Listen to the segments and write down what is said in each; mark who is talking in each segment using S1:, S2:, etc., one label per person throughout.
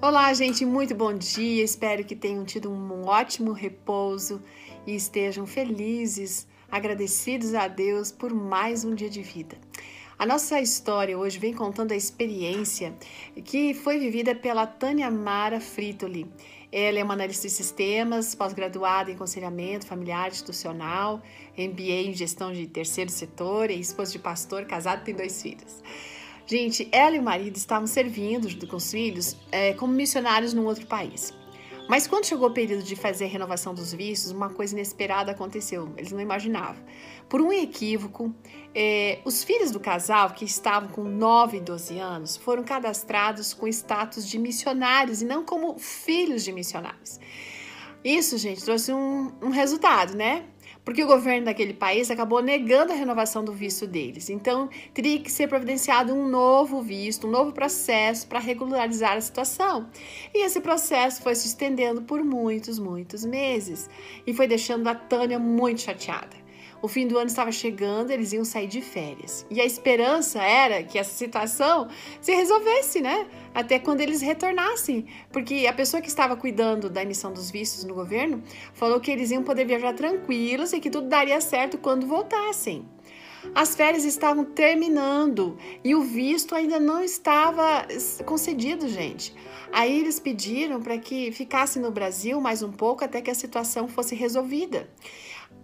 S1: Olá, gente, muito bom dia. Espero que tenham tido um ótimo repouso e estejam felizes, agradecidos a Deus por mais um dia de vida. A nossa história hoje vem contando a experiência que foi vivida pela Tânia Mara Fritoli. Ela é uma analista de sistemas, pós-graduada em aconselhamento familiar institucional, MBA em gestão de terceiro setor e esposa de pastor, casada e tem dois filhos. Gente, ela e o marido estavam servindo junto com os filhos é, como missionários num outro país. Mas quando chegou o período de fazer a renovação dos vistos, uma coisa inesperada aconteceu. Eles não imaginavam. Por um equívoco, é, os filhos do casal, que estavam com 9 e 12 anos, foram cadastrados com status de missionários e não como filhos de missionários. Isso, gente, trouxe um, um resultado, né? Porque o governo daquele país acabou negando a renovação do visto deles. Então, teria que ser providenciado um novo visto, um novo processo para regularizar a situação. E esse processo foi se estendendo por muitos, muitos meses e foi deixando a Tânia muito chateada. O fim do ano estava chegando, eles iam sair de férias. E a esperança era que essa situação se resolvesse, né? Até quando eles retornassem. Porque a pessoa que estava cuidando da emissão dos vistos no governo falou que eles iam poder viajar tranquilos e que tudo daria certo quando voltassem. As férias estavam terminando e o visto ainda não estava concedido, gente. Aí eles pediram para que ficasse no Brasil mais um pouco até que a situação fosse resolvida.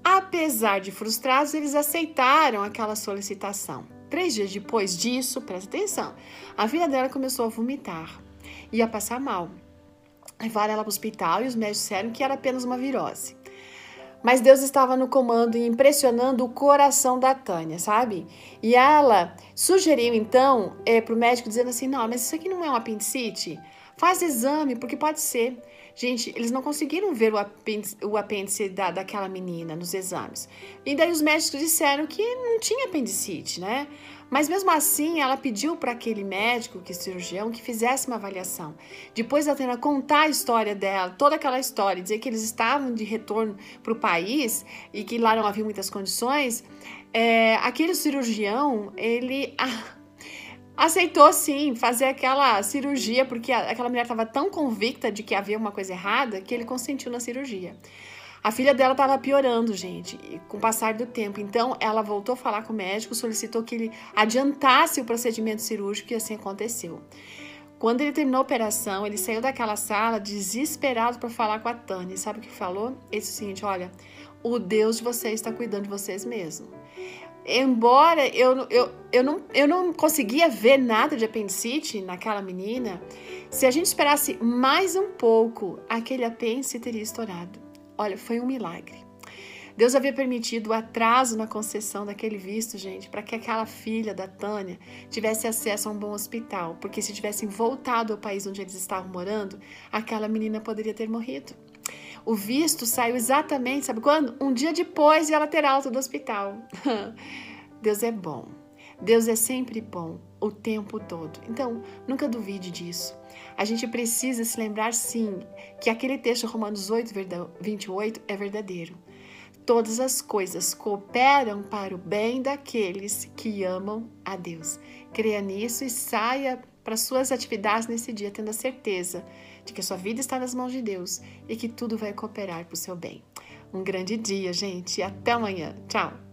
S1: Apesar de frustrados, eles aceitaram aquela solicitação. Três dias depois disso, presta atenção, a filha dela começou a vomitar e a passar mal. Levaram ela para o hospital e os médicos disseram que era apenas uma virose. Mas Deus estava no comando e impressionando o coração da Tânia, sabe? E ela sugeriu então é, para o médico dizendo assim: não, mas isso aqui não é um apendicite? Faz exame, porque pode ser. Gente, eles não conseguiram ver o apêndice, o apêndice da, daquela menina nos exames. E daí os médicos disseram que não tinha apendicite, né? Mas mesmo assim, ela pediu para aquele médico, que é cirurgião, que fizesse uma avaliação. Depois da Tânia contar a história dela, toda aquela história, dizer que eles estavam de retorno para o país e que lá não havia muitas condições, é, aquele cirurgião, ele. Ah, aceitou sim fazer aquela cirurgia, porque aquela mulher estava tão convicta de que havia uma coisa errada que ele consentiu na cirurgia. A filha dela estava piorando, gente, com o passar do tempo. Então, ela voltou a falar com o médico, solicitou que ele adiantasse o procedimento cirúrgico e assim aconteceu. Quando ele terminou a operação, ele saiu daquela sala desesperado para falar com a Tânia. Sabe o que falou? Ele disse o seguinte: olha, o Deus de vocês está cuidando de vocês mesmo embora eu, eu, eu, não, eu não conseguia ver nada de apendicite naquela menina, se a gente esperasse mais um pouco, aquele apêndice teria estourado. Olha, foi um milagre. Deus havia permitido o atraso na concessão daquele visto, gente, para que aquela filha da Tânia tivesse acesso a um bom hospital, porque se tivessem voltado ao país onde eles estavam morando, aquela menina poderia ter morrido. O visto saiu exatamente, sabe quando? Um dia depois de ela ter alta do hospital. Deus é bom. Deus é sempre bom o tempo todo. Então, nunca duvide disso. A gente precisa se lembrar, sim, que aquele texto Romanos 8, 28 é verdadeiro. Todas as coisas cooperam para o bem daqueles que amam a Deus. Creia nisso e saia para suas atividades nesse dia, tendo a certeza de que a sua vida está nas mãos de Deus e que tudo vai cooperar para o seu bem. Um grande dia, gente, e até amanhã. Tchau!